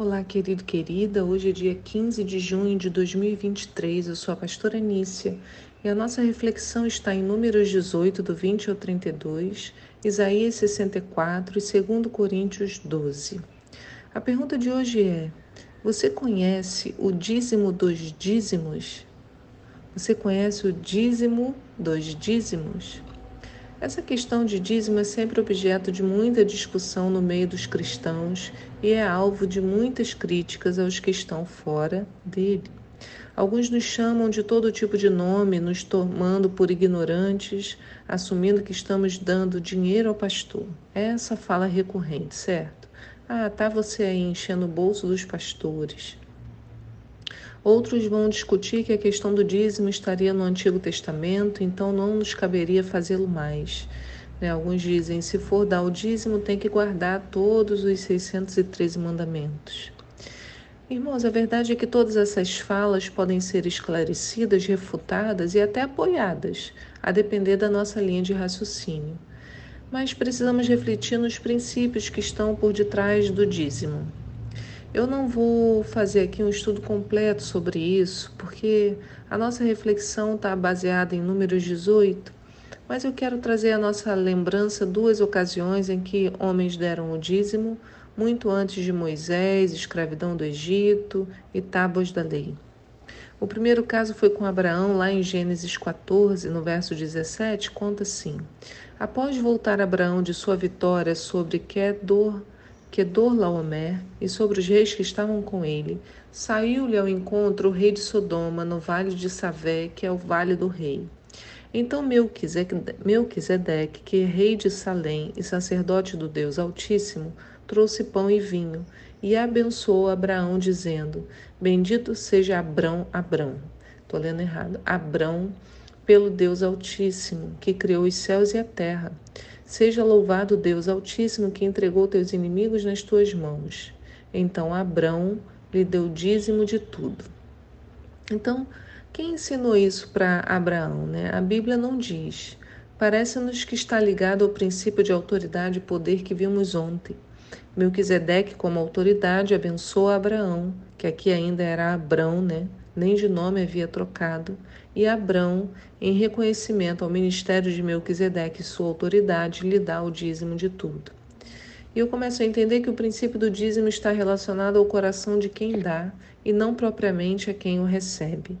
Olá, querido, querida. Hoje é dia 15 de junho de 2023. Eu sou a pastora Nícia e a nossa reflexão está em Números 18, do 20 ao 32, Isaías 64 e 2 Coríntios 12. A pergunta de hoje é: Você conhece o dízimo dos dízimos? Você conhece o dízimo dos dízimos? Essa questão de dízimo é sempre objeto de muita discussão no meio dos cristãos e é alvo de muitas críticas aos que estão fora dele. Alguns nos chamam de todo tipo de nome, nos tomando por ignorantes, assumindo que estamos dando dinheiro ao pastor. Essa fala recorrente, certo? Ah, tá você aí enchendo o bolso dos pastores. Outros vão discutir que a questão do dízimo estaria no Antigo Testamento, então não nos caberia fazê-lo mais. Né? Alguns dizem: se for dar o dízimo, tem que guardar todos os 613 mandamentos. Irmãos, a verdade é que todas essas falas podem ser esclarecidas, refutadas e até apoiadas, a depender da nossa linha de raciocínio. Mas precisamos refletir nos princípios que estão por detrás do dízimo. Eu não vou fazer aqui um estudo completo sobre isso, porque a nossa reflexão está baseada em Números 18, mas eu quero trazer à nossa lembrança duas ocasiões em que homens deram o dízimo, muito antes de Moisés, escravidão do Egito e tábuas da lei. O primeiro caso foi com Abraão, lá em Gênesis 14, no verso 17, conta assim: Após voltar Abraão de sua vitória sobre Kedor Kedorlaomer e sobre os reis que estavam com ele, saiu-lhe ao encontro o rei de Sodoma no vale de Savé, que é o vale do rei. Então Melquisedeque, que é rei de Salém e sacerdote do Deus Altíssimo, trouxe pão e vinho e abençoou Abraão, dizendo: Bendito seja Abrão, Abrão. Estou lendo errado. Abrão, pelo Deus Altíssimo, que criou os céus e a terra. Seja louvado Deus Altíssimo que entregou teus inimigos nas tuas mãos. Então Abrão lhe deu dízimo de tudo. Então, quem ensinou isso para Abraão? Né? A Bíblia não diz. Parece-nos que está ligado ao princípio de autoridade e poder que vimos ontem. Melquisedeque, como autoridade, abençoa Abraão, que aqui ainda era Abrão, né? Nem de nome havia trocado, e Abrão, em reconhecimento ao ministério de Melquisedeque e sua autoridade, lhe dá o dízimo de tudo. E eu começo a entender que o princípio do dízimo está relacionado ao coração de quem dá e não propriamente a quem o recebe.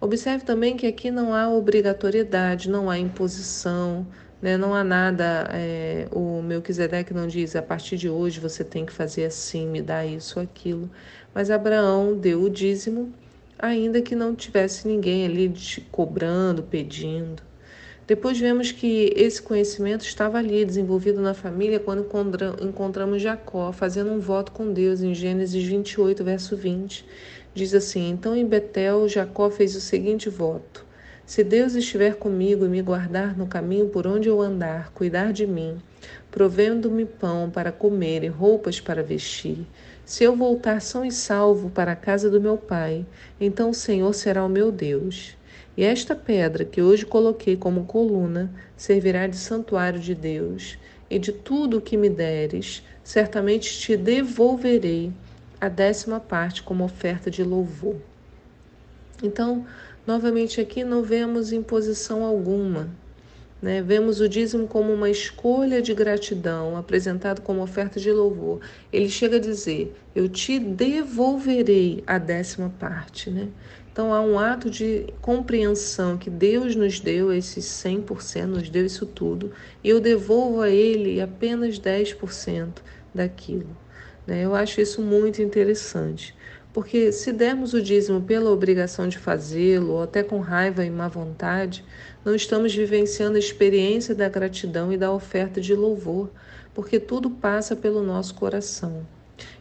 Observe também que aqui não há obrigatoriedade, não há imposição, né? não há nada. É, o Melquisedeque não diz a partir de hoje você tem que fazer assim, me dá isso aquilo. Mas Abraão deu o dízimo ainda que não tivesse ninguém ali te cobrando, pedindo. Depois vemos que esse conhecimento estava ali, desenvolvido na família, quando encontramos Jacó fazendo um voto com Deus em Gênesis 28, verso 20. Diz assim: Então em Betel, Jacó fez o seguinte voto: Se Deus estiver comigo e me guardar no caminho por onde eu andar, cuidar de mim, provendo-me pão para comer e roupas para vestir, se eu voltar são e salvo para a casa do meu pai, então o Senhor será o meu Deus. E esta pedra que hoje coloquei como coluna servirá de santuário de Deus, e de tudo o que me deres, certamente te devolverei a décima parte como oferta de louvor. Então, novamente aqui não vemos imposição alguma, né? Vemos o dízimo como uma escolha de gratidão, apresentado como oferta de louvor. Ele chega a dizer: Eu te devolverei a décima parte. Né? Então há um ato de compreensão que Deus nos deu esses 100%, nos deu isso tudo, e eu devolvo a Ele apenas 10% daquilo. Né? Eu acho isso muito interessante. Porque se dermos o dízimo pela obrigação de fazê-lo, ou até com raiva e má vontade, não estamos vivenciando a experiência da gratidão e da oferta de louvor, porque tudo passa pelo nosso coração.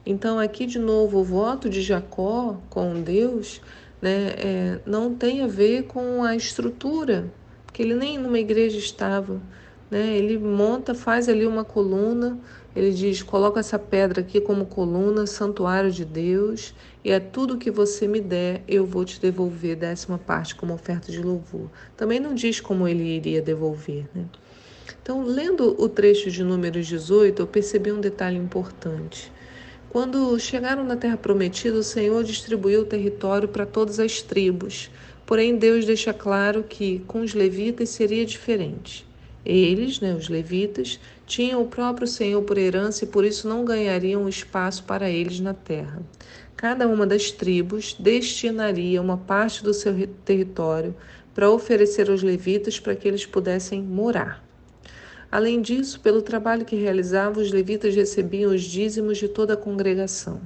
Então, aqui de novo, o voto de Jacó com Deus né, é, não tem a ver com a estrutura, porque ele nem numa igreja estava. Né? Ele monta, faz ali uma coluna, ele diz: coloca essa pedra aqui como coluna, santuário de Deus, e é tudo que você me der, eu vou te devolver décima parte como oferta de louvor. Também não diz como ele iria devolver. Né? Então, lendo o trecho de Números 18, eu percebi um detalhe importante. Quando chegaram na terra prometida, o Senhor distribuiu o território para todas as tribos. Porém, Deus deixa claro que com os levitas seria diferente. Eles, né, os levitas, tinham o próprio Senhor por herança e por isso não ganhariam espaço para eles na terra. Cada uma das tribos destinaria uma parte do seu território para oferecer aos levitas para que eles pudessem morar. Além disso, pelo trabalho que realizavam, os levitas recebiam os dízimos de toda a congregação.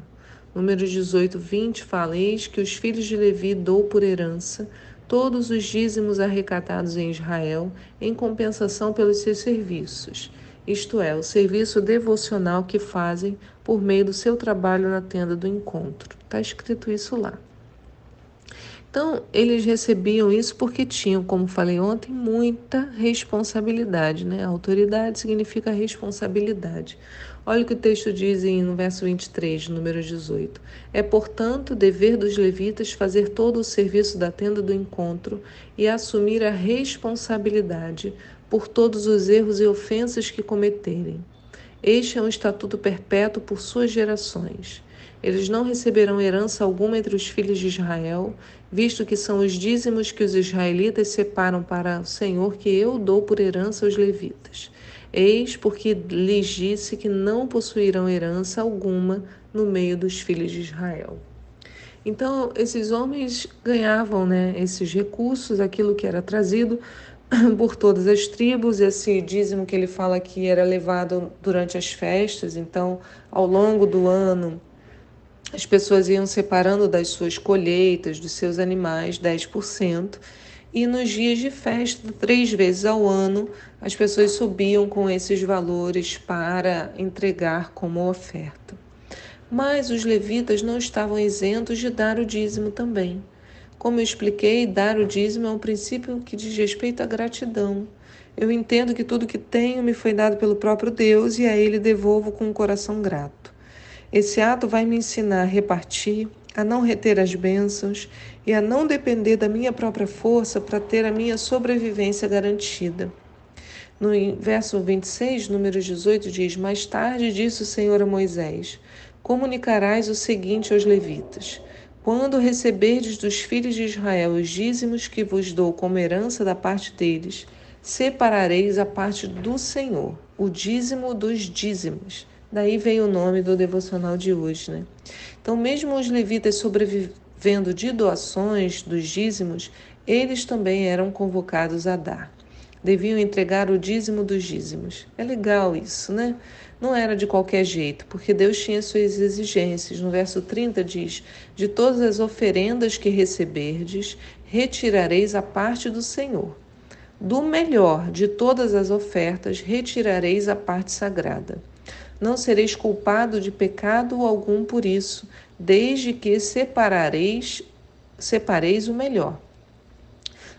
Números 18, 20 fala: Eis que os filhos de Levi dou por herança todos os dízimos arrecadados em Israel em compensação pelos seus serviços, isto é, o serviço devocional que fazem por meio do seu trabalho na tenda do encontro. Está escrito isso lá. Então, eles recebiam isso porque tinham, como falei ontem, muita responsabilidade. Né? Autoridade significa responsabilidade. Olha o que o texto diz no verso 23, número 18. É, portanto, dever dos levitas fazer todo o serviço da tenda do encontro e assumir a responsabilidade por todos os erros e ofensas que cometerem. Este é um estatuto perpétuo por suas gerações. Eles não receberão herança alguma entre os filhos de Israel, visto que são os dízimos que os israelitas separam para o Senhor que eu dou por herança aos levitas. Eis porque lhes disse que não possuirão herança alguma no meio dos filhos de Israel. Então, esses homens ganhavam né, esses recursos, aquilo que era trazido por todas as tribos. Esse dízimo que ele fala aqui era levado durante as festas, então, ao longo do ano, as pessoas iam separando das suas colheitas, dos seus animais, 10%, e nos dias de festa, três vezes ao ano, as pessoas subiam com esses valores para entregar como oferta. Mas os levitas não estavam isentos de dar o dízimo também. Como eu expliquei, dar o dízimo é um princípio que diz respeito à gratidão. Eu entendo que tudo que tenho me foi dado pelo próprio Deus e a Ele devolvo com um coração grato. Esse ato vai me ensinar a repartir, a não reter as bênçãos e a não depender da minha própria força para ter a minha sobrevivência garantida. No verso 26, número 18, diz: Mais tarde disse o Senhor a Moisés: Comunicarás o seguinte aos levitas: Quando receberdes dos filhos de Israel os dízimos que vos dou como herança da parte deles, separareis a parte do Senhor, o dízimo dos dízimos Daí veio o nome do devocional de hoje, né? Então, mesmo os levitas sobrevivendo de doações dos dízimos, eles também eram convocados a dar. Deviam entregar o dízimo dos dízimos. É legal isso, né? Não era de qualquer jeito, porque Deus tinha suas exigências. No verso 30 diz: De todas as oferendas que receberdes, retirareis a parte do Senhor. Do melhor de todas as ofertas, retirareis a parte sagrada. Não sereis culpado de pecado algum por isso, desde que separareis, separeis o melhor.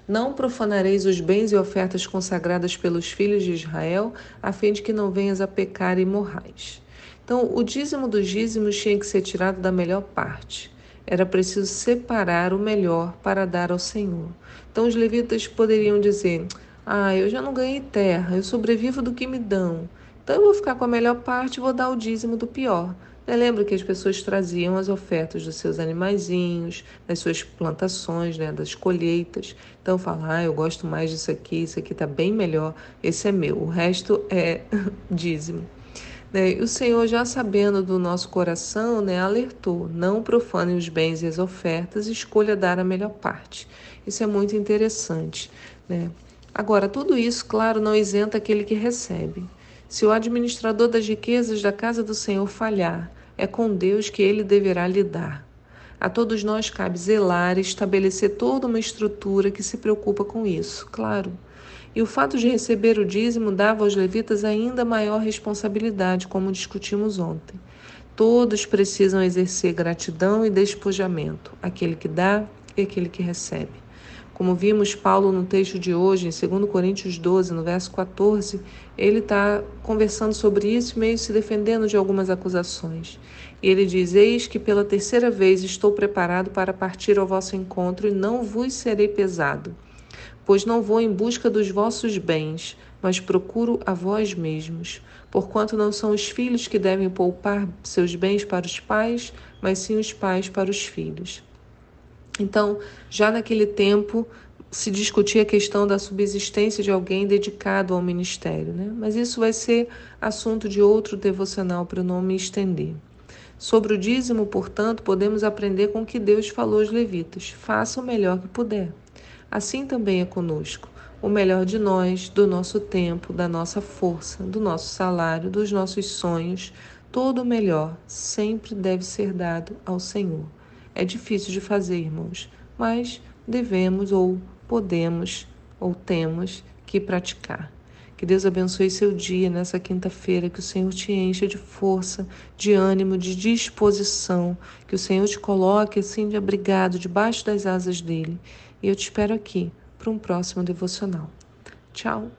Não profanareis os bens e ofertas consagradas pelos filhos de Israel, a fim de que não venhas a pecar e morrais. Então, o dízimo dos dízimos tinha que ser tirado da melhor parte. Era preciso separar o melhor para dar ao Senhor. Então, os levitas poderiam dizer: Ah, eu já não ganhei terra, eu sobrevivo do que me dão. Então eu vou ficar com a melhor parte e vou dar o dízimo do pior. Eu lembro que as pessoas traziam as ofertas dos seus animaizinhos, das suas plantações, né, das colheitas. Então falar, ah, eu gosto mais disso aqui, isso aqui está bem melhor, esse é meu. O resto é dízimo. Né? E o Senhor, já sabendo do nosso coração, né, alertou: não profane os bens e as ofertas, escolha dar a melhor parte. Isso é muito interessante. Né? Agora, tudo isso, claro, não isenta aquele que recebe. Se o administrador das riquezas da casa do Senhor falhar, é com Deus que ele deverá lidar. A todos nós cabe zelar e estabelecer toda uma estrutura que se preocupa com isso, claro. E o fato de receber o dízimo dava aos levitas ainda maior responsabilidade, como discutimos ontem. Todos precisam exercer gratidão e despojamento, aquele que dá e aquele que recebe. Como vimos Paulo no texto de hoje, em 2 Coríntios 12, no verso 14, ele está conversando sobre isso, meio se defendendo de algumas acusações. E ele diz: Eis que pela terceira vez estou preparado para partir ao vosso encontro e não vos serei pesado. pois não vou em busca dos vossos bens, mas procuro a vós mesmos. Porquanto não são os filhos que devem poupar seus bens para os pais, mas sim os pais para os filhos. Então, já naquele tempo, se discutia a questão da subsistência de alguém dedicado ao ministério, né? mas isso vai ser assunto de outro devocional para não me estender. Sobre o dízimo, portanto, podemos aprender com o que Deus falou aos levitas: faça o melhor que puder. Assim também é conosco. O melhor de nós, do nosso tempo, da nossa força, do nosso salário, dos nossos sonhos, todo o melhor sempre deve ser dado ao Senhor. É difícil de fazer, irmãos, mas devemos ou podemos ou temos que praticar. Que Deus abençoe seu dia nessa quinta-feira, que o Senhor te encha de força, de ânimo, de disposição, que o Senhor te coloque assim de abrigado debaixo das asas dele. E eu te espero aqui para um próximo devocional. Tchau.